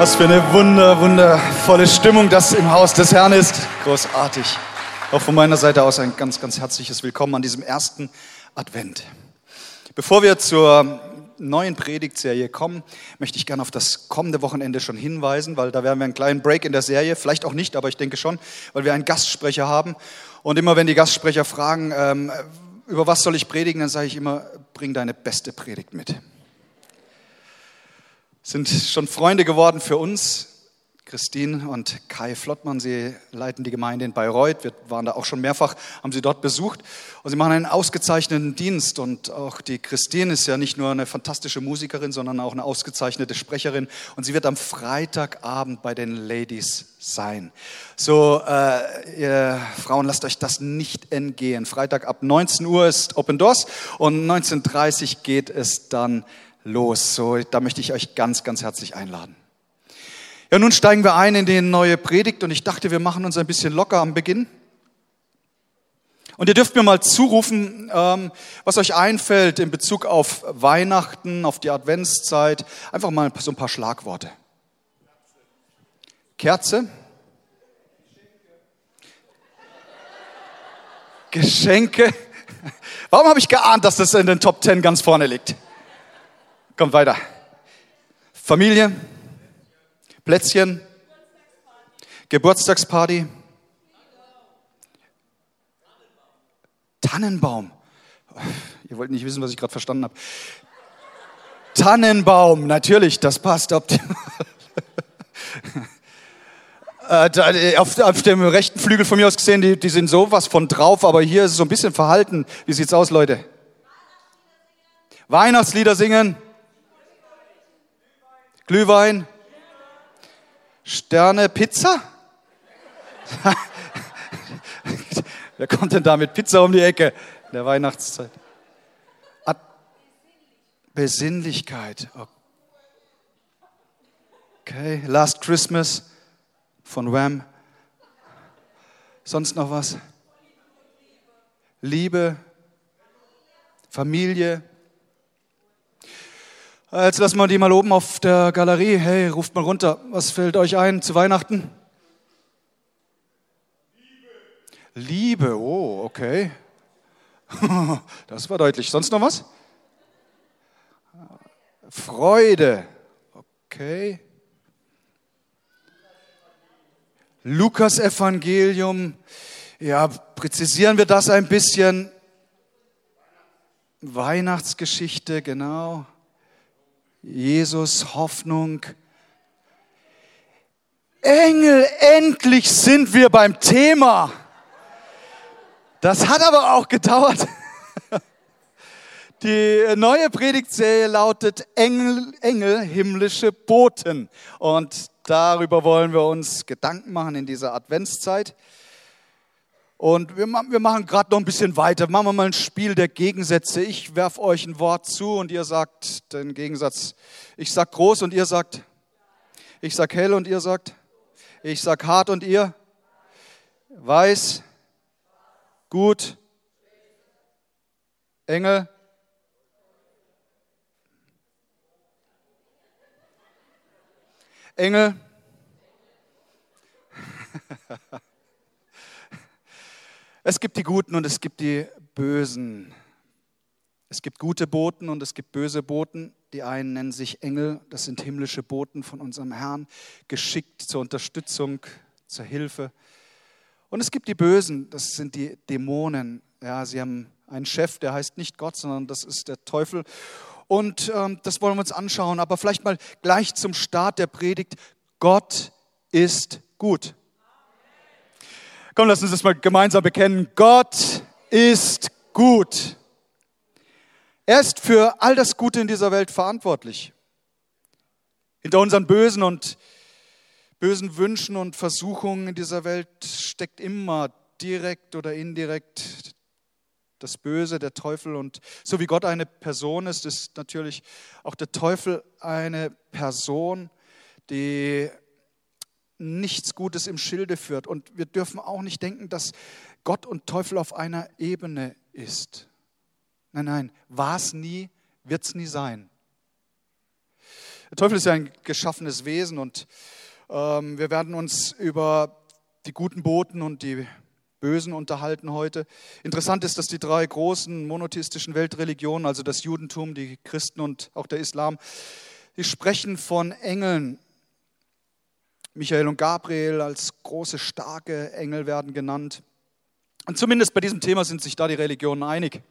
Was für eine wunder, wundervolle Stimmung das im Haus des Herrn ist. Großartig. Auch von meiner Seite aus ein ganz, ganz herzliches Willkommen an diesem ersten Advent. Bevor wir zur neuen Predigtserie kommen, möchte ich gerne auf das kommende Wochenende schon hinweisen, weil da werden wir einen kleinen Break in der Serie, vielleicht auch nicht, aber ich denke schon, weil wir einen Gastsprecher haben. Und immer wenn die Gastsprecher fragen, ähm, über was soll ich predigen, dann sage ich immer, bring deine beste Predigt mit sind schon Freunde geworden für uns. Christine und Kai Flottmann, sie leiten die Gemeinde in Bayreuth. Wir waren da auch schon mehrfach, haben sie dort besucht. Und sie machen einen ausgezeichneten Dienst. Und auch die Christine ist ja nicht nur eine fantastische Musikerin, sondern auch eine ausgezeichnete Sprecherin. Und sie wird am Freitagabend bei den Ladies sein. So, äh, ihr Frauen, lasst euch das nicht entgehen. Freitag ab 19 Uhr ist Open Doors und 19.30 Uhr geht es dann los. So, da möchte ich euch ganz, ganz herzlich einladen. Ja, nun steigen wir ein in die neue Predigt und ich dachte, wir machen uns ein bisschen locker am Beginn. Und ihr dürft mir mal zurufen, ähm, was euch einfällt in Bezug auf Weihnachten, auf die Adventszeit. Einfach mal so ein paar Schlagworte. Kerze. Geschenke. Warum habe ich geahnt, dass das in den Top Ten ganz vorne liegt? Kommt weiter. Familie, Plätzchen, Geburtstagsparty, Tannenbaum. Ihr wollt nicht wissen, was ich gerade verstanden habe. Tannenbaum, natürlich, das passt optimal. Äh, äh, auf, auf, dem rechten Flügel von mir aus gesehen, die, die sind sowas von drauf, aber hier ist es so ein bisschen verhalten. Wie sieht's aus, Leute? Weihnachtslieder singen. Glühwein, Sterne, Pizza? Wer kommt denn da mit Pizza um die Ecke in der Weihnachtszeit? Besinnlichkeit. Okay, Last Christmas von Wham. Sonst noch was? Liebe, Familie, Jetzt lassen wir die mal oben auf der Galerie. Hey, ruft mal runter. Was fällt euch ein zu Weihnachten? Liebe. Liebe, oh, okay. Das war deutlich. Sonst noch was? Freude, okay. Lukas Evangelium, ja, präzisieren wir das ein bisschen. Weihnachtsgeschichte, genau. Jesus, Hoffnung. Engel, endlich sind wir beim Thema. Das hat aber auch gedauert. Die neue Predigtserie lautet Engel, Engel, himmlische Boten. Und darüber wollen wir uns Gedanken machen in dieser Adventszeit. Und wir, wir machen gerade noch ein bisschen weiter. Machen wir mal ein Spiel der Gegensätze. Ich werfe euch ein Wort zu und ihr sagt den Gegensatz. Ich sag groß und ihr sagt. Ich sag hell und ihr sagt. Ich sag hart und ihr. Weiß. Gut. Engel. Engel. Es gibt die Guten und es gibt die Bösen. Es gibt gute Boten und es gibt böse Boten. Die einen nennen sich Engel, das sind himmlische Boten von unserem Herrn, geschickt zur Unterstützung, zur Hilfe. Und es gibt die Bösen, das sind die Dämonen. Ja, sie haben einen Chef, der heißt nicht Gott, sondern das ist der Teufel. Und ähm, das wollen wir uns anschauen. Aber vielleicht mal gleich zum Start der Predigt. Gott ist gut. Komm, lass uns das mal gemeinsam bekennen. Gott ist gut. Er ist für all das Gute in dieser Welt verantwortlich. Hinter unseren bösen und bösen Wünschen und Versuchungen in dieser Welt steckt immer direkt oder indirekt das Böse, der Teufel. Und so wie Gott eine Person ist, ist natürlich auch der Teufel eine Person, die nichts Gutes im Schilde führt. Und wir dürfen auch nicht denken, dass Gott und Teufel auf einer Ebene ist. Nein, nein, war es nie, wird es nie sein. Der Teufel ist ja ein geschaffenes Wesen und ähm, wir werden uns über die guten Boten und die Bösen unterhalten heute. Interessant ist, dass die drei großen monotheistischen Weltreligionen, also das Judentum, die Christen und auch der Islam, die sprechen von Engeln. Michael und Gabriel als große, starke Engel werden genannt. Und zumindest bei diesem Thema sind sich da die Religionen einig.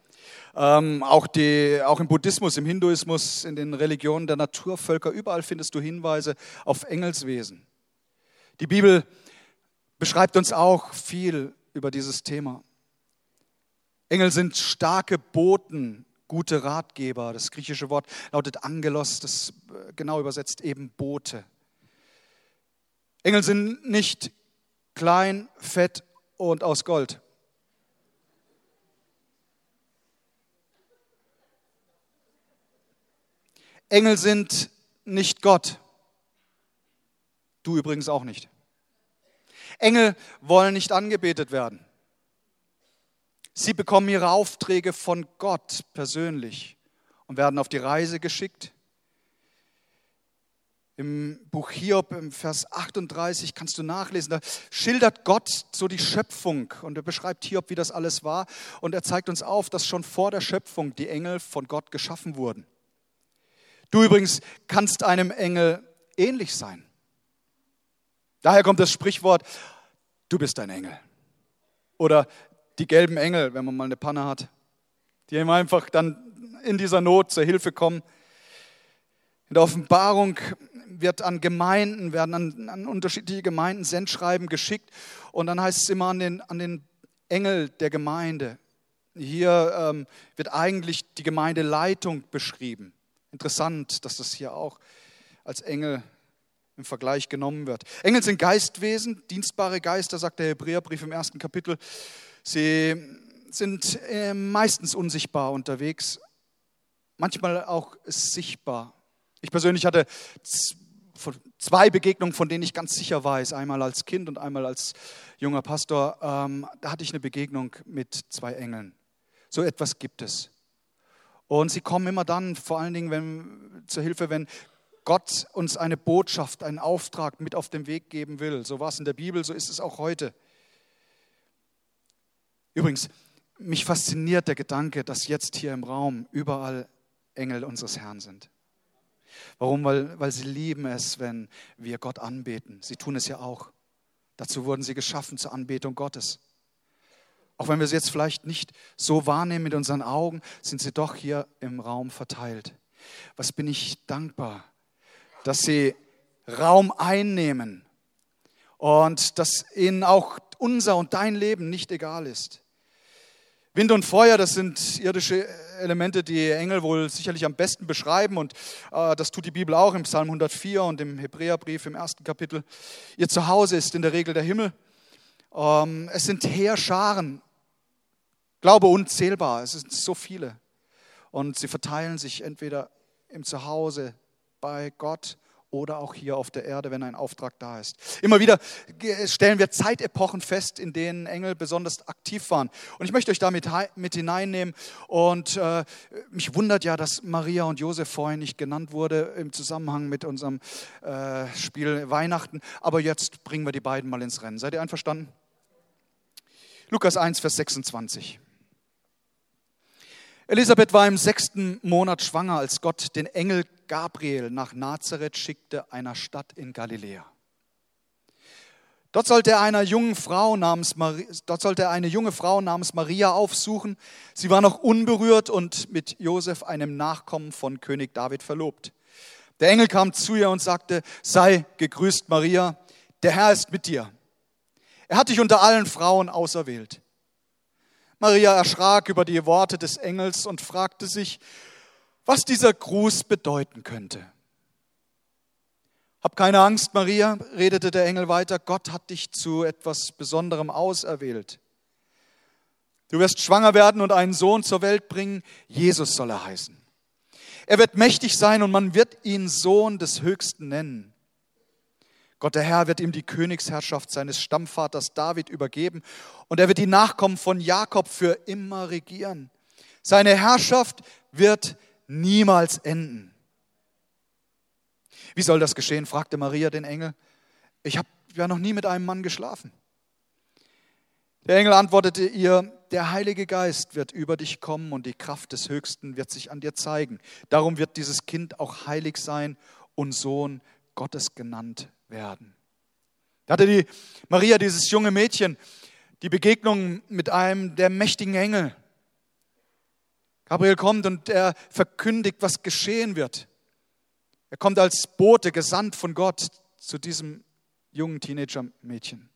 Ähm, auch, die, auch im Buddhismus, im Hinduismus, in den Religionen der Naturvölker, überall findest du Hinweise auf Engelswesen. Die Bibel beschreibt uns auch viel über dieses Thema. Engel sind starke Boten, gute Ratgeber. Das griechische Wort lautet Angelos, das äh, genau übersetzt eben Bote. Engel sind nicht klein, fett und aus Gold. Engel sind nicht Gott. Du übrigens auch nicht. Engel wollen nicht angebetet werden. Sie bekommen ihre Aufträge von Gott persönlich und werden auf die Reise geschickt. Im Buch Hiob, im Vers 38, kannst du nachlesen, da schildert Gott so die Schöpfung und er beschreibt Hiob, wie das alles war. Und er zeigt uns auf, dass schon vor der Schöpfung die Engel von Gott geschaffen wurden. Du übrigens kannst einem Engel ähnlich sein. Daher kommt das Sprichwort, du bist ein Engel. Oder die gelben Engel, wenn man mal eine Panne hat, die ihm einfach dann in dieser Not zur Hilfe kommen. In der Offenbarung wird an Gemeinden, werden an, an unterschiedliche Gemeinden Sendschreiben geschickt und dann heißt es immer an den, an den Engel der Gemeinde. Hier ähm, wird eigentlich die Gemeindeleitung beschrieben. Interessant, dass das hier auch als Engel im Vergleich genommen wird. Engel sind Geistwesen, dienstbare Geister, sagt der Hebräerbrief im ersten Kapitel. Sie sind äh, meistens unsichtbar unterwegs, manchmal auch sichtbar. Ich persönlich hatte zwei Begegnungen, von denen ich ganz sicher weiß, einmal als Kind und einmal als junger Pastor. Ähm, da hatte ich eine Begegnung mit zwei Engeln. So etwas gibt es. Und sie kommen immer dann, vor allen Dingen wenn, zur Hilfe, wenn Gott uns eine Botschaft, einen Auftrag mit auf den Weg geben will. So war es in der Bibel, so ist es auch heute. Übrigens, mich fasziniert der Gedanke, dass jetzt hier im Raum überall Engel unseres Herrn sind. Warum? Weil, weil sie lieben es, wenn wir Gott anbeten. Sie tun es ja auch. Dazu wurden sie geschaffen zur Anbetung Gottes. Auch wenn wir sie jetzt vielleicht nicht so wahrnehmen mit unseren Augen, sind sie doch hier im Raum verteilt. Was bin ich dankbar, dass sie Raum einnehmen und dass ihnen auch unser und dein Leben nicht egal ist. Wind und Feuer, das sind irdische Elemente, die Engel wohl sicherlich am besten beschreiben und äh, das tut die Bibel auch im Psalm 104 und im Hebräerbrief im ersten Kapitel. Ihr Zuhause ist in der Regel der Himmel. Ähm, es sind Heerscharen, Glaube unzählbar, es sind so viele. Und sie verteilen sich entweder im Zuhause bei Gott oder auch hier auf der Erde, wenn ein Auftrag da ist. Immer wieder stellen wir Zeitepochen fest, in denen Engel besonders aktiv waren. Und ich möchte euch damit mit hineinnehmen. Und äh, mich wundert ja, dass Maria und Josef vorhin nicht genannt wurde im Zusammenhang mit unserem äh, Spiel Weihnachten. Aber jetzt bringen wir die beiden mal ins Rennen. Seid ihr einverstanden? Lukas 1, Vers 26. Elisabeth war im sechsten Monat schwanger, als Gott den Engel Gabriel nach Nazareth schickte, einer Stadt in Galiläa. Dort sollte, er eine junge Frau namens Maria, dort sollte er eine junge Frau namens Maria aufsuchen. Sie war noch unberührt und mit Josef, einem Nachkommen von König David, verlobt. Der Engel kam zu ihr und sagte, sei gegrüßt Maria, der Herr ist mit dir. Er hat dich unter allen Frauen auserwählt. Maria erschrak über die Worte des Engels und fragte sich, was dieser Gruß bedeuten könnte. Hab keine Angst, Maria, redete der Engel weiter, Gott hat dich zu etwas Besonderem auserwählt. Du wirst schwanger werden und einen Sohn zur Welt bringen, Jesus soll er heißen. Er wird mächtig sein und man wird ihn Sohn des Höchsten nennen. Gott der Herr wird ihm die Königsherrschaft seines Stammvaters David übergeben und er wird die Nachkommen von Jakob für immer regieren. Seine Herrschaft wird niemals enden. Wie soll das geschehen? fragte Maria den Engel. Ich habe ja noch nie mit einem Mann geschlafen. Der Engel antwortete ihr, der Heilige Geist wird über dich kommen und die Kraft des Höchsten wird sich an dir zeigen. Darum wird dieses Kind auch heilig sein und Sohn Gottes genannt werden. Da hatte die Maria, dieses junge Mädchen, die Begegnung mit einem der mächtigen Engel. Gabriel kommt und er verkündigt, was geschehen wird. Er kommt als Bote, gesandt von Gott zu diesem jungen Teenager-Mädchen.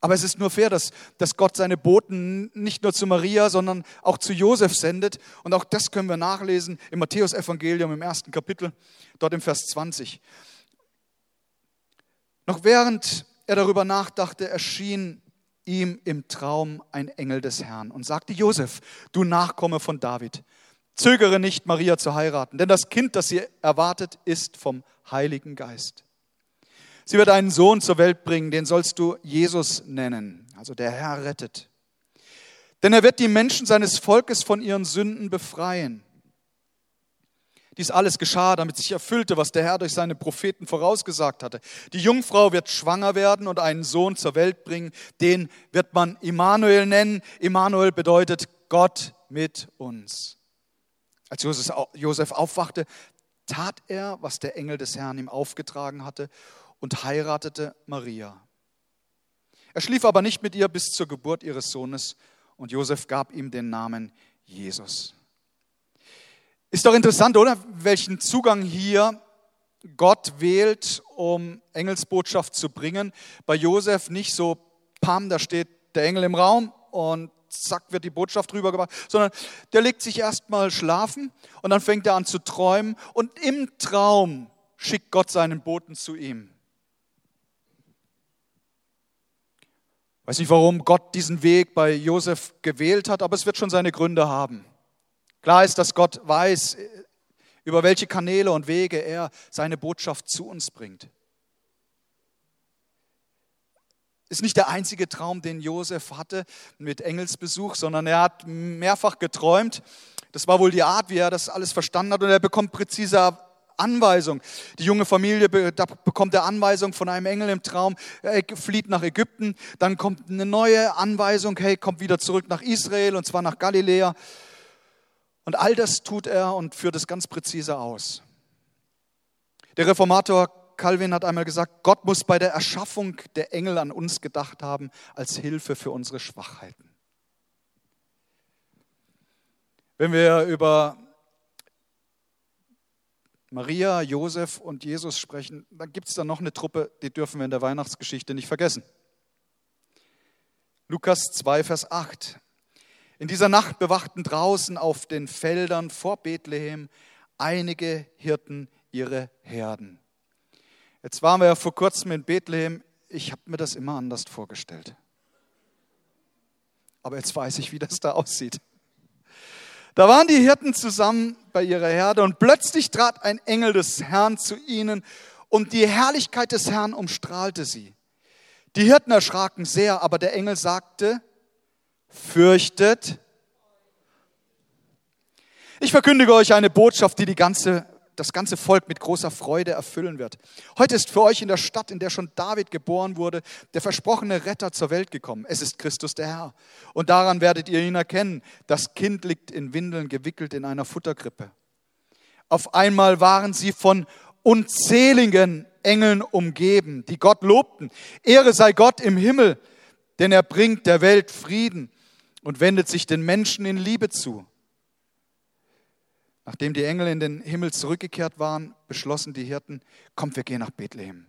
Aber es ist nur fair, dass, dass Gott seine Boten nicht nur zu Maria, sondern auch zu Josef sendet. Und auch das können wir nachlesen im Matthäus-Evangelium im ersten Kapitel, dort im Vers 20. Noch während er darüber nachdachte, erschien ihm im Traum ein Engel des Herrn und sagte, Josef, du Nachkomme von David, zögere nicht, Maria zu heiraten, denn das Kind, das sie erwartet, ist vom Heiligen Geist. Sie wird einen Sohn zur Welt bringen, den sollst du Jesus nennen, also der Herr rettet. Denn er wird die Menschen seines Volkes von ihren Sünden befreien. Dies alles geschah, damit sich erfüllte, was der Herr durch seine Propheten vorausgesagt hatte. Die Jungfrau wird schwanger werden und einen Sohn zur Welt bringen. Den wird man Immanuel nennen. Immanuel bedeutet Gott mit uns. Als Josef aufwachte, tat er, was der Engel des Herrn ihm aufgetragen hatte und heiratete Maria. Er schlief aber nicht mit ihr bis zur Geburt ihres Sohnes und Josef gab ihm den Namen Jesus. Ist doch interessant, oder? Welchen Zugang hier Gott wählt, um Engelsbotschaft zu bringen. Bei Josef nicht so, pam, da steht der Engel im Raum und zack wird die Botschaft rübergebracht, sondern der legt sich erstmal schlafen und dann fängt er an zu träumen und im Traum schickt Gott seinen Boten zu ihm. weiß nicht, warum Gott diesen Weg bei Josef gewählt hat, aber es wird schon seine Gründe haben. Klar ist, dass Gott weiß, über welche Kanäle und Wege er seine Botschaft zu uns bringt. Ist nicht der einzige Traum, den Josef hatte mit Engelsbesuch, sondern er hat mehrfach geträumt. Das war wohl die Art, wie er das alles verstanden hat und er bekommt präzise Anweisung. Die junge Familie bekommt er Anweisung von einem Engel im Traum, er flieht nach Ägypten. Dann kommt eine neue Anweisung, hey, kommt wieder zurück nach Israel und zwar nach Galiläa. Und all das tut er und führt es ganz präzise aus. Der Reformator Calvin hat einmal gesagt, Gott muss bei der Erschaffung der Engel an uns gedacht haben als Hilfe für unsere Schwachheiten. Wenn wir über Maria, Josef und Jesus sprechen, dann gibt es da noch eine Truppe, die dürfen wir in der Weihnachtsgeschichte nicht vergessen. Lukas 2, Vers 8. In dieser Nacht bewachten draußen auf den Feldern vor Bethlehem einige Hirten ihre Herden. Jetzt waren wir ja vor kurzem in Bethlehem. Ich habe mir das immer anders vorgestellt. Aber jetzt weiß ich, wie das da aussieht. Da waren die Hirten zusammen bei ihrer Herde und plötzlich trat ein Engel des Herrn zu ihnen und die Herrlichkeit des Herrn umstrahlte sie. Die Hirten erschraken sehr, aber der Engel sagte, fürchtet. Ich verkündige euch eine Botschaft, die, die ganze, das ganze Volk mit großer Freude erfüllen wird. Heute ist für euch in der Stadt, in der schon David geboren wurde, der versprochene Retter zur Welt gekommen. Es ist Christus der Herr. Und daran werdet ihr ihn erkennen. Das Kind liegt in Windeln gewickelt in einer Futterkrippe. Auf einmal waren sie von unzähligen Engeln umgeben, die Gott lobten. Ehre sei Gott im Himmel, denn er bringt der Welt Frieden und wendet sich den Menschen in Liebe zu. Nachdem die Engel in den Himmel zurückgekehrt waren, beschlossen die Hirten, kommt, wir gehen nach Bethlehem.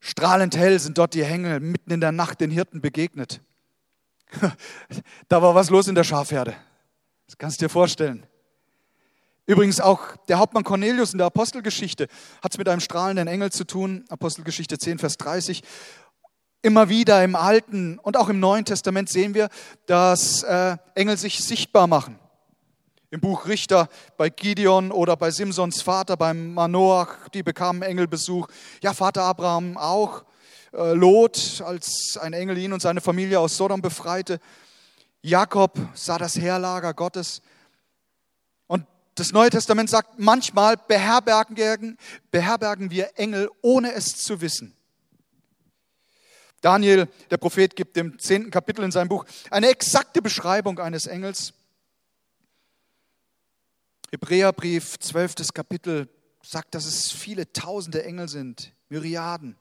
Strahlend hell sind dort die Engel mitten in der Nacht den Hirten begegnet. Da war was los in der Schafherde. Das kannst du dir vorstellen. Übrigens auch der Hauptmann Cornelius in der Apostelgeschichte hat es mit einem strahlenden Engel zu tun. Apostelgeschichte 10, Vers 30. Immer wieder im Alten und auch im Neuen Testament sehen wir, dass äh, Engel sich sichtbar machen. Im Buch Richter bei Gideon oder bei Simsons Vater, beim Manoach, die bekamen Engelbesuch. Ja, Vater Abraham auch. Äh, Lot, als ein Engel ihn und seine Familie aus Sodom befreite. Jakob sah das Heerlager Gottes. Und das Neue Testament sagt, manchmal beherbergen, beherbergen wir Engel, ohne es zu wissen. Daniel, der Prophet, gibt im zehnten Kapitel in seinem Buch eine exakte Beschreibung eines Engels. Hebräerbrief, zwölftes Kapitel, sagt, dass es viele tausende Engel sind, Myriaden.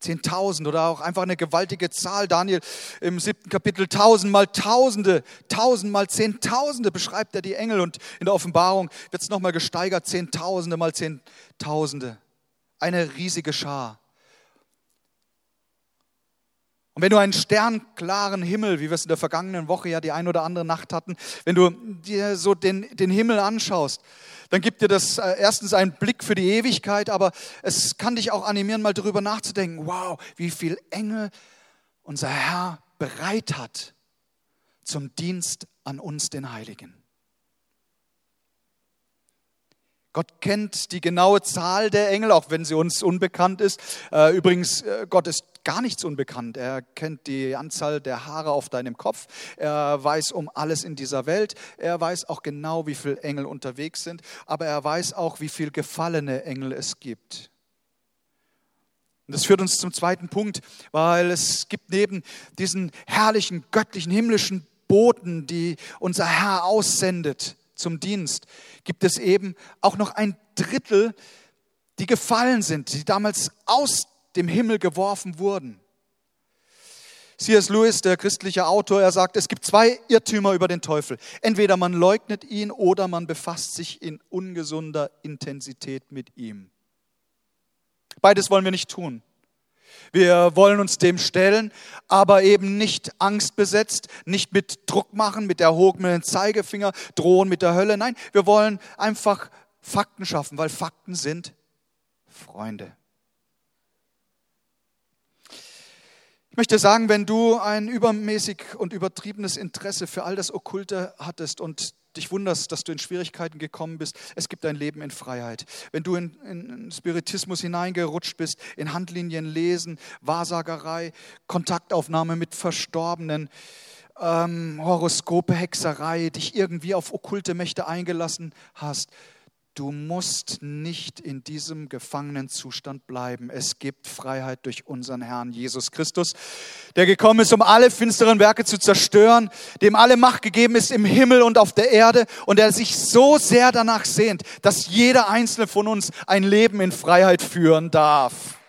Zehntausend oder auch einfach eine gewaltige Zahl. Daniel im siebten Kapitel tausend mal Tausende, tausend mal Zehntausende beschreibt er die Engel und in der Offenbarung wird es nochmal gesteigert, Zehntausende mal Zehntausende. Eine riesige Schar. Und wenn du einen sternklaren Himmel, wie wir es in der vergangenen Woche ja die ein oder andere Nacht hatten, wenn du dir so den, den Himmel anschaust, dann gibt dir das äh, erstens einen Blick für die Ewigkeit, aber es kann dich auch animieren, mal darüber nachzudenken, wow, wie viel Engel unser Herr bereit hat zum Dienst an uns, den Heiligen. Gott kennt die genaue Zahl der Engel, auch wenn sie uns unbekannt ist. Äh, übrigens, äh, Gott ist gar nichts unbekannt. Er kennt die Anzahl der Haare auf deinem Kopf. Er weiß um alles in dieser Welt. Er weiß auch genau, wie viele Engel unterwegs sind. Aber er weiß auch, wie viele gefallene Engel es gibt. Und das führt uns zum zweiten Punkt, weil es gibt neben diesen herrlichen, göttlichen, himmlischen Boten, die unser Herr aussendet, zum Dienst, gibt es eben auch noch ein Drittel, die gefallen sind, die damals aus dem Himmel geworfen wurden. C.S. Lewis, der christliche Autor, er sagt, es gibt zwei Irrtümer über den Teufel. Entweder man leugnet ihn oder man befasst sich in ungesunder Intensität mit ihm. Beides wollen wir nicht tun. Wir wollen uns dem stellen, aber eben nicht angstbesetzt, nicht mit Druck machen, mit erhobenen Zeigefinger, drohen mit der Hölle. Nein, wir wollen einfach Fakten schaffen, weil Fakten sind Freunde. Ich möchte sagen, wenn du ein übermäßig und übertriebenes Interesse für all das Okkulte hattest und dich wunderst, dass du in Schwierigkeiten gekommen bist, es gibt ein Leben in Freiheit. Wenn du in, in Spiritismus hineingerutscht bist, in Handlinien lesen, Wahrsagerei, Kontaktaufnahme mit Verstorbenen, ähm, Horoskope, Hexerei, dich irgendwie auf okkulte Mächte eingelassen hast, Du musst nicht in diesem gefangenen Zustand bleiben. Es gibt Freiheit durch unseren Herrn Jesus Christus, der gekommen ist, um alle finsteren Werke zu zerstören, dem alle Macht gegeben ist im Himmel und auf der Erde und der sich so sehr danach sehnt, dass jeder einzelne von uns ein Leben in Freiheit führen darf.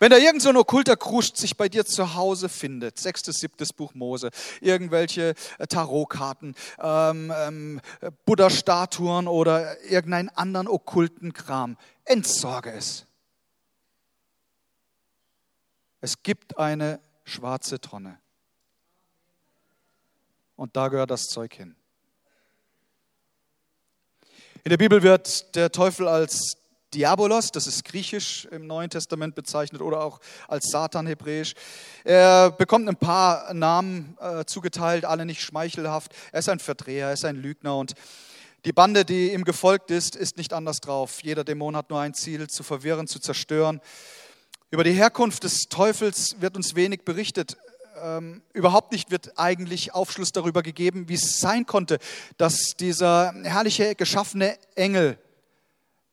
Wenn da irgend so ein okkulter Kruscht sich bei dir zu Hause findet, sechstes, siebtes Buch Mose, irgendwelche äh, Tarotkarten, ähm, ähm, Buddha-Statuen oder irgendeinen anderen okkulten Kram, entsorge es. Es gibt eine schwarze Tonne. Und da gehört das Zeug hin. In der Bibel wird der Teufel als Diabolos, das ist griechisch im Neuen Testament bezeichnet oder auch als Satan hebräisch. Er bekommt ein paar Namen äh, zugeteilt, alle nicht schmeichelhaft. Er ist ein Verdreher, er ist ein Lügner und die Bande, die ihm gefolgt ist, ist nicht anders drauf. Jeder Dämon hat nur ein Ziel, zu verwirren, zu zerstören. Über die Herkunft des Teufels wird uns wenig berichtet. Ähm, überhaupt nicht wird eigentlich Aufschluss darüber gegeben, wie es sein konnte, dass dieser herrliche geschaffene Engel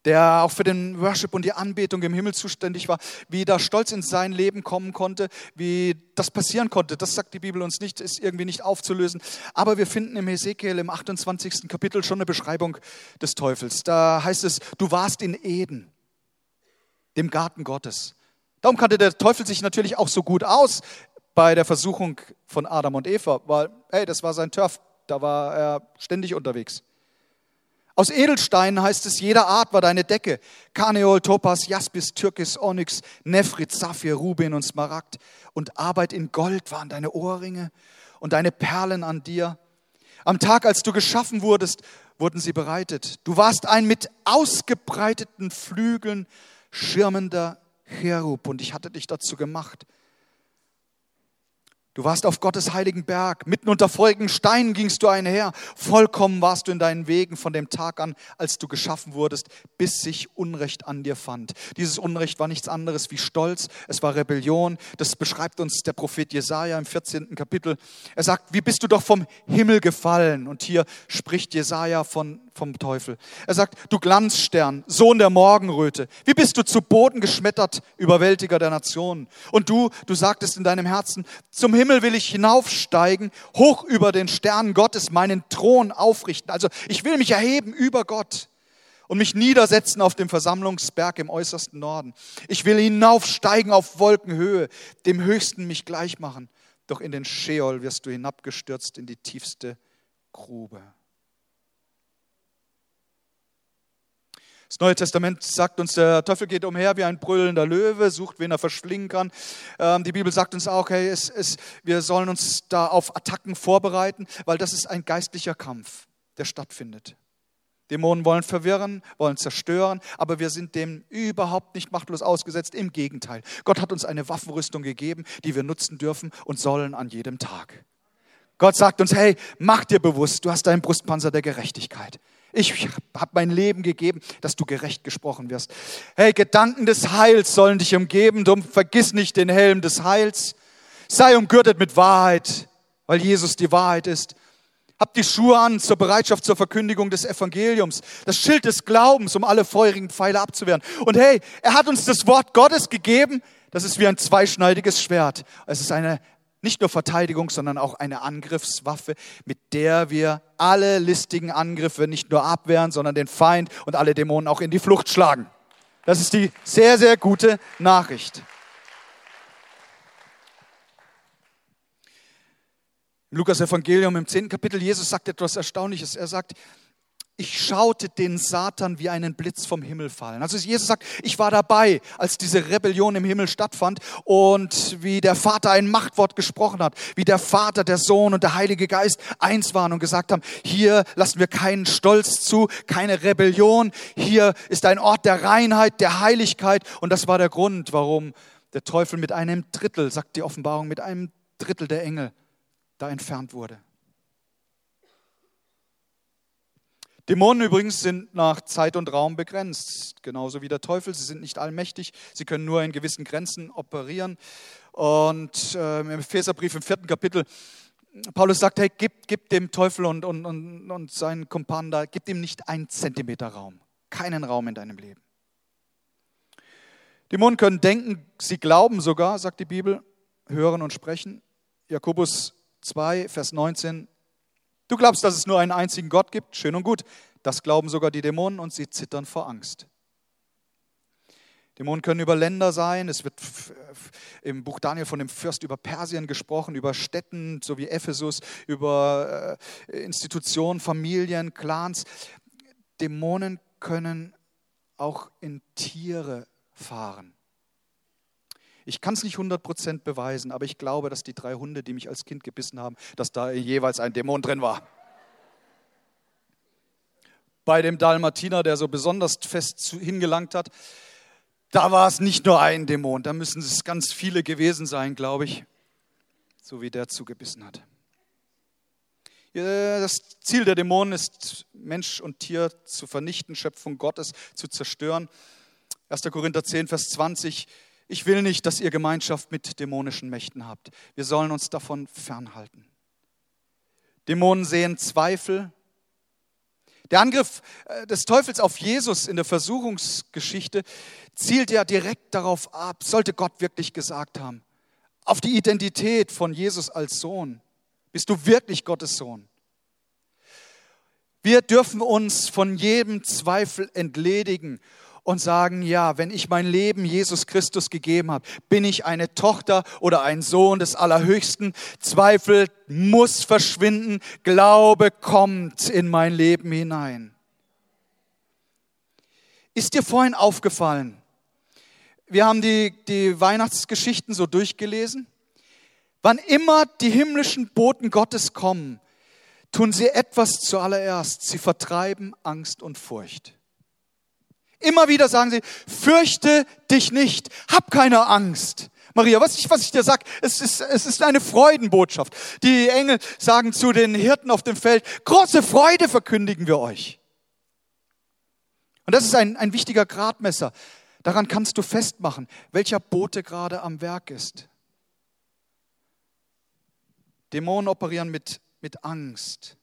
der auch für den Worship und die Anbetung im Himmel zuständig war, wie da Stolz in sein Leben kommen konnte, wie das passieren konnte. Das sagt die Bibel uns nicht, ist irgendwie nicht aufzulösen. Aber wir finden im Hesekiel im 28. Kapitel schon eine Beschreibung des Teufels. Da heißt es, du warst in Eden, dem Garten Gottes. Darum kannte der Teufel sich natürlich auch so gut aus bei der Versuchung von Adam und Eva, weil, hey, das war sein Turf, da war er ständig unterwegs. Aus Edelsteinen heißt es, jeder Art war deine Decke. Karneol, Topas, Jaspis, Türkis, Onyx, Nephrit, Saphir, Rubin und Smaragd. Und Arbeit in Gold waren deine Ohrringe und deine Perlen an dir. Am Tag, als du geschaffen wurdest, wurden sie bereitet. Du warst ein mit ausgebreiteten Flügeln schirmender Cherub und ich hatte dich dazu gemacht. Du warst auf Gottes heiligen Berg, mitten unter feurigen Steinen gingst du einher. Vollkommen warst du in deinen Wegen von dem Tag an, als du geschaffen wurdest, bis sich Unrecht an dir fand. Dieses Unrecht war nichts anderes wie Stolz, es war Rebellion. Das beschreibt uns der Prophet Jesaja im 14. Kapitel. Er sagt, wie bist du doch vom Himmel gefallen? Und hier spricht Jesaja von vom Teufel. Er sagt, du Glanzstern, Sohn der Morgenröte, wie bist du zu Boden geschmettert, Überwältiger der Nationen? Und du, du sagtest in deinem Herzen, zum Himmel will ich hinaufsteigen, hoch über den Sternen Gottes meinen Thron aufrichten. Also ich will mich erheben über Gott und mich niedersetzen auf dem Versammlungsberg im äußersten Norden. Ich will hinaufsteigen auf Wolkenhöhe, dem Höchsten mich gleich machen. Doch in den Scheol wirst du hinabgestürzt in die tiefste Grube. Das Neue Testament sagt uns, der Teufel geht umher wie ein brüllender Löwe, sucht, wen er verschlingen kann. Ähm, die Bibel sagt uns auch, hey, es, es, wir sollen uns da auf Attacken vorbereiten, weil das ist ein geistlicher Kampf, der stattfindet. Dämonen wollen verwirren, wollen zerstören, aber wir sind dem überhaupt nicht machtlos ausgesetzt. Im Gegenteil. Gott hat uns eine Waffenrüstung gegeben, die wir nutzen dürfen und sollen an jedem Tag. Gott sagt uns, hey, mach dir bewusst, du hast deinen Brustpanzer der Gerechtigkeit. Ich habe mein Leben gegeben, dass du gerecht gesprochen wirst. Hey, Gedanken des Heils sollen dich umgeben. Drum vergiss nicht den Helm des Heils. Sei umgürtet mit Wahrheit, weil Jesus die Wahrheit ist. Hab die Schuhe an zur Bereitschaft zur Verkündigung des Evangeliums, das Schild des Glaubens, um alle feurigen Pfeile abzuwehren. Und hey, er hat uns das Wort Gottes gegeben. Das ist wie ein zweischneidiges Schwert. Es ist eine nicht nur Verteidigung, sondern auch eine Angriffswaffe, mit der wir alle listigen Angriffe nicht nur abwehren, sondern den Feind und alle Dämonen auch in die Flucht schlagen. Das ist die sehr, sehr gute Nachricht. Im Lukas Evangelium im 10. Kapitel, Jesus sagt etwas Erstaunliches. Er sagt, ich schaute den Satan wie einen Blitz vom Himmel fallen. Also Jesus sagt, ich war dabei, als diese Rebellion im Himmel stattfand und wie der Vater ein Machtwort gesprochen hat, wie der Vater, der Sohn und der Heilige Geist eins waren und gesagt haben, hier lassen wir keinen Stolz zu, keine Rebellion, hier ist ein Ort der Reinheit, der Heiligkeit und das war der Grund, warum der Teufel mit einem Drittel, sagt die Offenbarung, mit einem Drittel der Engel da entfernt wurde. Dämonen übrigens sind nach Zeit und Raum begrenzt, genauso wie der Teufel. Sie sind nicht allmächtig, sie können nur in gewissen Grenzen operieren. Und äh, im Epheserbrief im vierten Kapitel, Paulus sagt, hey, gib, gib dem Teufel und, und, und, und seinen Kumpanen da, gib ihm nicht einen Zentimeter Raum, keinen Raum in deinem Leben. Dämonen können denken, sie glauben sogar, sagt die Bibel, hören und sprechen. Jakobus 2, Vers 19, Du glaubst, dass es nur einen einzigen Gott gibt? Schön und gut. Das glauben sogar die Dämonen und sie zittern vor Angst. Dämonen können über Länder sein. Es wird im Buch Daniel von dem Fürst über Persien gesprochen, über Städten, so wie Ephesus, über äh, Institutionen, Familien, Clans. Dämonen können auch in Tiere fahren. Ich kann es nicht 100% beweisen, aber ich glaube, dass die drei Hunde, die mich als Kind gebissen haben, dass da jeweils ein Dämon drin war. Bei dem Dalmatiner, der so besonders fest hingelangt hat, da war es nicht nur ein Dämon, da müssen es ganz viele gewesen sein, glaube ich, so wie der zugebissen hat. Das Ziel der Dämonen ist, Mensch und Tier zu vernichten, Schöpfung Gottes zu zerstören. 1. Korinther 10, Vers 20. Ich will nicht, dass ihr Gemeinschaft mit dämonischen Mächten habt. Wir sollen uns davon fernhalten. Dämonen sehen Zweifel. Der Angriff äh, des Teufels auf Jesus in der Versuchungsgeschichte zielt ja direkt darauf ab, sollte Gott wirklich gesagt haben, auf die Identität von Jesus als Sohn. Bist du wirklich Gottes Sohn? Wir dürfen uns von jedem Zweifel entledigen und sagen, ja, wenn ich mein Leben Jesus Christus gegeben habe, bin ich eine Tochter oder ein Sohn des Allerhöchsten. Zweifel muss verschwinden, Glaube kommt in mein Leben hinein. Ist dir vorhin aufgefallen, wir haben die, die Weihnachtsgeschichten so durchgelesen. Wann immer die himmlischen Boten Gottes kommen, tun sie etwas zuallererst. Sie vertreiben Angst und Furcht. Immer wieder sagen sie, fürchte dich nicht, hab keine Angst. Maria, was ich, was ich dir sag, es ist, es ist eine Freudenbotschaft. Die Engel sagen zu den Hirten auf dem Feld, große Freude verkündigen wir euch. Und das ist ein, ein wichtiger Gradmesser. Daran kannst du festmachen, welcher Bote gerade am Werk ist. Dämonen operieren mit, mit Angst.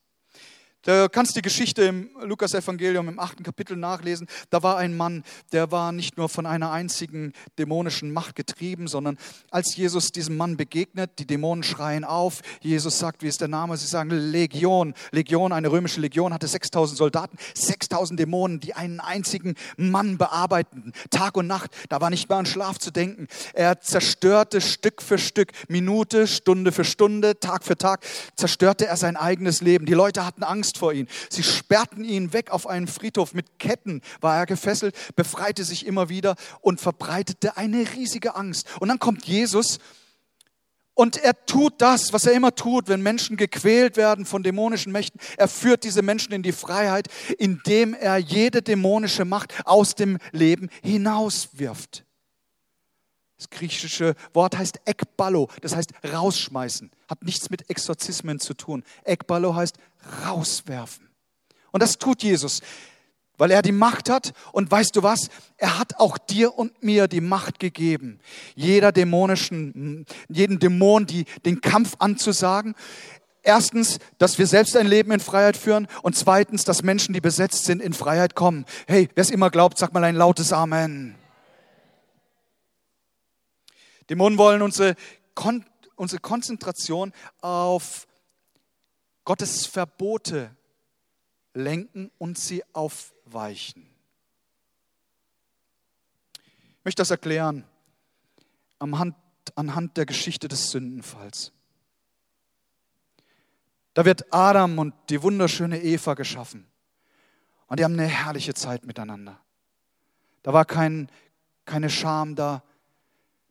Du kannst die Geschichte im Lukas-Evangelium im achten Kapitel nachlesen. Da war ein Mann, der war nicht nur von einer einzigen dämonischen Macht getrieben, sondern als Jesus diesem Mann begegnet, die Dämonen schreien auf. Jesus sagt, wie ist der Name? Sie sagen Legion. Legion, eine römische Legion hatte 6000 Soldaten, 6000 Dämonen, die einen einzigen Mann bearbeiteten. Tag und Nacht, da war nicht mehr an Schlaf zu denken. Er zerstörte Stück für Stück, Minute, Stunde für Stunde, Tag für Tag, zerstörte er sein eigenes Leben. Die Leute hatten Angst Angst vor ihm. Sie sperrten ihn weg auf einen Friedhof. Mit Ketten war er gefesselt, befreite sich immer wieder und verbreitete eine riesige Angst. Und dann kommt Jesus und er tut das, was er immer tut, wenn Menschen gequält werden von dämonischen Mächten. Er führt diese Menschen in die Freiheit, indem er jede dämonische Macht aus dem Leben hinauswirft. Das griechische Wort heißt ekballo, das heißt rausschmeißen, hat nichts mit Exorzismen zu tun. Ekballo heißt rauswerfen. Und das tut Jesus, weil er die Macht hat. Und weißt du was? Er hat auch dir und mir die Macht gegeben, jeder dämonischen, jeden Dämon die, den Kampf anzusagen. Erstens, dass wir selbst ein Leben in Freiheit führen und zweitens, dass Menschen, die besetzt sind, in Freiheit kommen. Hey, wer es immer glaubt, sag mal ein lautes Amen. Dämonen wollen unsere, Kon unsere Konzentration auf Gottes Verbote lenken und sie aufweichen. Ich möchte das erklären anhand, anhand der Geschichte des Sündenfalls. Da wird Adam und die wunderschöne Eva geschaffen. Und die haben eine herrliche Zeit miteinander. Da war kein, keine Scham da,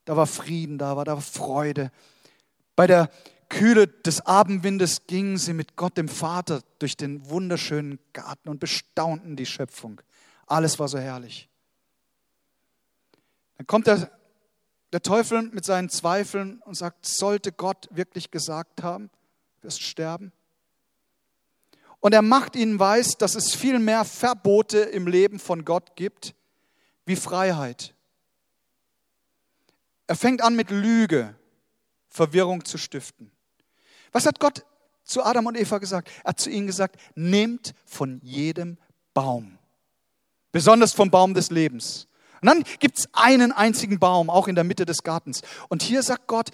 da war Frieden, da war da Freude. Bei der Kühle des Abendwindes gingen sie mit Gott dem Vater durch den wunderschönen Garten und bestaunten die Schöpfung. Alles war so herrlich. Dann kommt der, der Teufel mit seinen Zweifeln und sagt, sollte Gott wirklich gesagt haben, wirst sterben? Und er macht ihnen weiß, dass es viel mehr Verbote im Leben von Gott gibt wie Freiheit. Er fängt an mit Lüge, Verwirrung zu stiften. Was hat Gott zu Adam und Eva gesagt? Er hat zu ihnen gesagt, nehmt von jedem Baum, besonders vom Baum des Lebens. Und dann gibt es einen einzigen Baum, auch in der Mitte des Gartens. Und hier sagt Gott,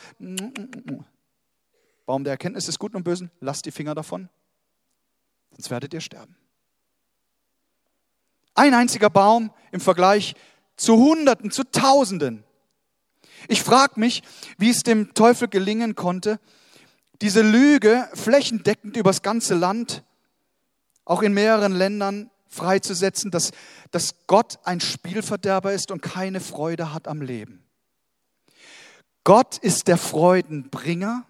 Baum der Erkenntnis des Guten und Bösen, lasst die Finger davon, sonst werdet ihr sterben. Ein einziger Baum im Vergleich zu Hunderten, zu Tausenden. Ich frage mich, wie es dem Teufel gelingen konnte, diese Lüge flächendeckend übers ganze Land, auch in mehreren Ländern freizusetzen, dass, dass Gott ein Spielverderber ist und keine Freude hat am Leben. Gott ist der Freudenbringer.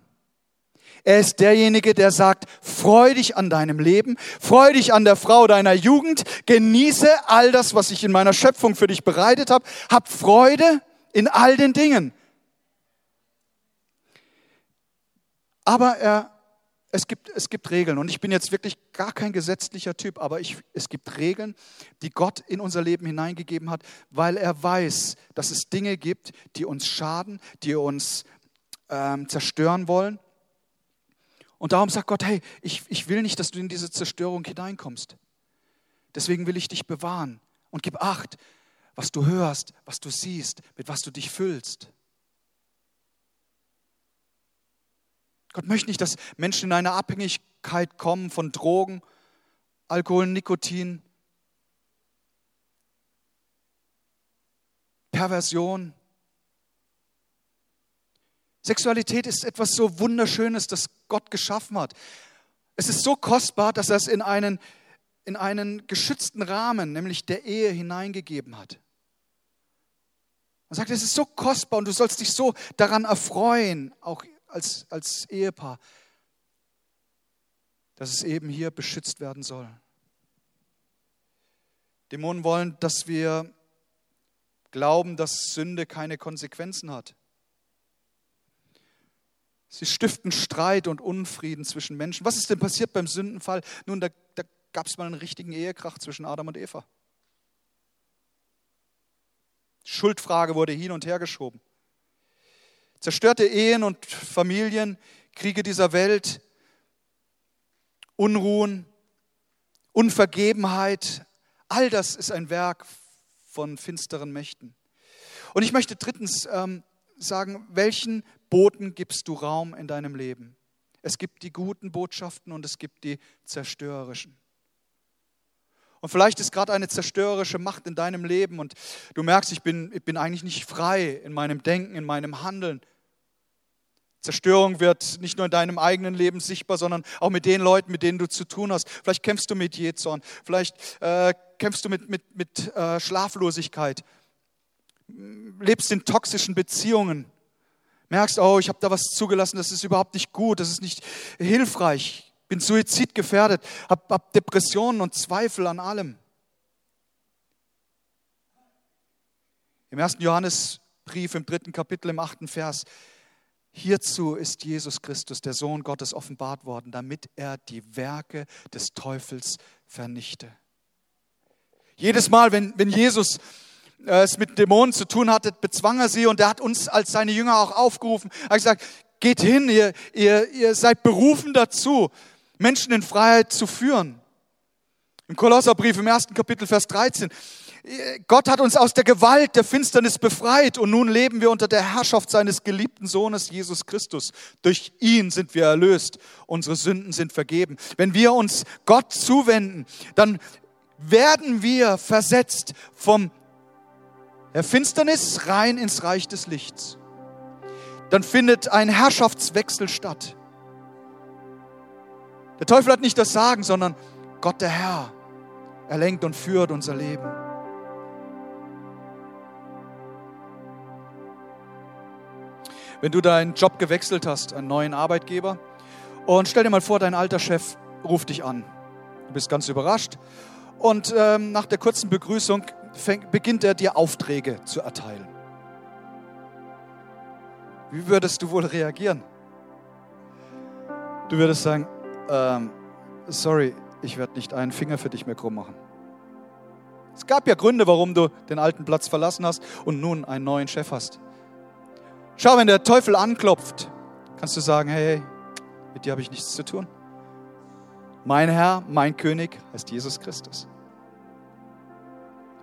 Er ist derjenige, der sagt, freu dich an deinem Leben, freu dich an der Frau deiner Jugend, genieße all das, was ich in meiner Schöpfung für dich bereitet habe, hab Freude in all den Dingen. Aber er, es, gibt, es gibt Regeln und ich bin jetzt wirklich gar kein gesetzlicher Typ, aber ich, es gibt Regeln, die Gott in unser Leben hineingegeben hat, weil er weiß, dass es Dinge gibt, die uns schaden, die uns ähm, zerstören wollen. Und darum sagt Gott, hey, ich, ich will nicht, dass du in diese Zerstörung hineinkommst. Deswegen will ich dich bewahren und gib Acht, was du hörst, was du siehst, mit was du dich füllst. Gott möchte nicht, dass Menschen in eine Abhängigkeit kommen von Drogen, Alkohol, Nikotin, Perversion. Sexualität ist etwas so Wunderschönes, das Gott geschaffen hat. Es ist so kostbar, dass er es in einen, in einen geschützten Rahmen, nämlich der Ehe, hineingegeben hat. Er sagt, es ist so kostbar und du sollst dich so daran erfreuen, auch als, als Ehepaar, dass es eben hier beschützt werden soll. Dämonen wollen, dass wir glauben, dass Sünde keine Konsequenzen hat. Sie stiften Streit und Unfrieden zwischen Menschen. Was ist denn passiert beim Sündenfall? Nun, da, da gab es mal einen richtigen Ehekrach zwischen Adam und Eva. Schuldfrage wurde hin und her geschoben. Zerstörte Ehen und Familien, Kriege dieser Welt, Unruhen, Unvergebenheit, all das ist ein Werk von finsteren Mächten. Und ich möchte drittens ähm, sagen, welchen Boten gibst du Raum in deinem Leben? Es gibt die guten Botschaften und es gibt die zerstörerischen. Und vielleicht ist gerade eine zerstörerische Macht in deinem Leben und du merkst, ich bin, ich bin eigentlich nicht frei in meinem Denken, in meinem Handeln. Zerstörung wird nicht nur in deinem eigenen Leben sichtbar, sondern auch mit den Leuten, mit denen du zu tun hast. Vielleicht kämpfst du mit Jezorn, vielleicht äh, kämpfst du mit, mit, mit äh, Schlaflosigkeit, lebst in toxischen Beziehungen, merkst, oh, ich habe da was zugelassen, das ist überhaupt nicht gut, das ist nicht hilfreich, bin suizidgefährdet, habe hab Depressionen und Zweifel an allem. Im ersten Johannesbrief im dritten Kapitel im achten Vers Hierzu ist Jesus Christus, der Sohn Gottes, offenbart worden, damit er die Werke des Teufels vernichte. Jedes Mal, wenn, wenn Jesus äh, es mit Dämonen zu tun hatte, bezwang er sie und er hat uns als seine Jünger auch aufgerufen. Er hat gesagt, geht hin, ihr, ihr, ihr seid berufen dazu, Menschen in Freiheit zu führen. Im Kolosserbrief im ersten Kapitel, Vers 13. Gott hat uns aus der Gewalt der Finsternis befreit und nun leben wir unter der Herrschaft seines geliebten Sohnes Jesus Christus. Durch ihn sind wir erlöst, unsere Sünden sind vergeben. Wenn wir uns Gott zuwenden, dann werden wir versetzt vom der Finsternis rein ins Reich des Lichts. Dann findet ein Herrschaftswechsel statt. Der Teufel hat nicht das Sagen, sondern Gott der Herr. Er lenkt und führt unser Leben. Wenn du deinen Job gewechselt hast, einen neuen Arbeitgeber, und stell dir mal vor, dein alter Chef ruft dich an. Du bist ganz überrascht. Und ähm, nach der kurzen Begrüßung fängt, beginnt er dir Aufträge zu erteilen. Wie würdest du wohl reagieren? Du würdest sagen, ähm, sorry, ich werde nicht einen Finger für dich mehr krumm machen. Es gab ja Gründe, warum du den alten Platz verlassen hast und nun einen neuen Chef hast. Schau, wenn der Teufel anklopft, kannst du sagen, hey, mit dir habe ich nichts zu tun. Mein Herr, mein König heißt Jesus Christus.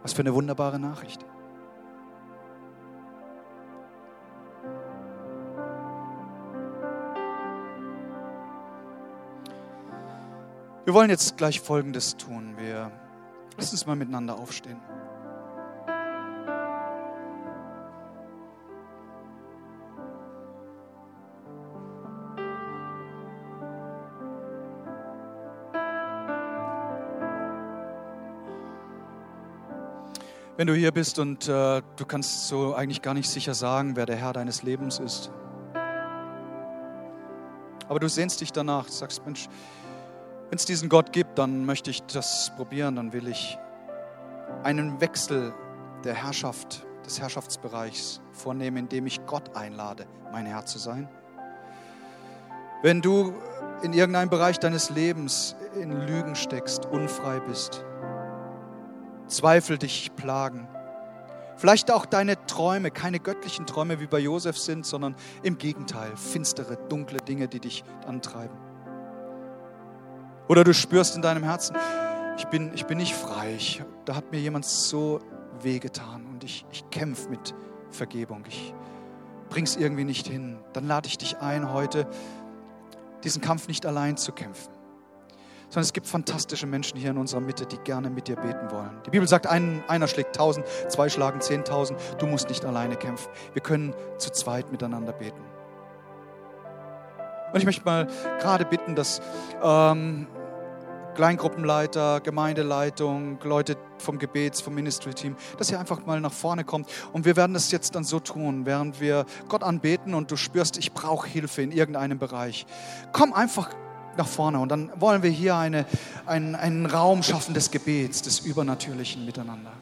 Was für eine wunderbare Nachricht. Wir wollen jetzt gleich Folgendes tun. Wir lassen uns mal miteinander aufstehen. Wenn du hier bist und äh, du kannst so eigentlich gar nicht sicher sagen, wer der Herr deines Lebens ist. Aber du sehnst dich danach, sagst, Mensch, wenn es diesen Gott gibt, dann möchte ich das probieren, dann will ich einen Wechsel der Herrschaft, des Herrschaftsbereichs vornehmen, indem ich Gott einlade, mein Herr zu sein. Wenn du in irgendeinem Bereich deines Lebens in Lügen steckst, unfrei bist, Zweifel dich plagen. Vielleicht auch deine Träume, keine göttlichen Träume wie bei Josef sind, sondern im Gegenteil, finstere, dunkle Dinge, die dich antreiben. Oder du spürst in deinem Herzen, ich bin, ich bin nicht frei, ich, da hat mir jemand so wehgetan und ich, ich kämpfe mit Vergebung, ich bring's irgendwie nicht hin. Dann lade ich dich ein, heute diesen Kampf nicht allein zu kämpfen sondern es gibt fantastische Menschen hier in unserer Mitte, die gerne mit dir beten wollen. Die Bibel sagt, ein, einer schlägt tausend, zwei schlagen zehntausend. Du musst nicht alleine kämpfen. Wir können zu zweit miteinander beten. Und ich möchte mal gerade bitten, dass ähm, Kleingruppenleiter, Gemeindeleitung, Leute vom Gebets, vom Ministry-Team, dass ihr einfach mal nach vorne kommt. Und wir werden das jetzt dann so tun, während wir Gott anbeten und du spürst, ich brauche Hilfe in irgendeinem Bereich. Komm einfach nach vorne und dann wollen wir hier eine, einen, einen Raum schaffen des Gebets, des Übernatürlichen miteinander.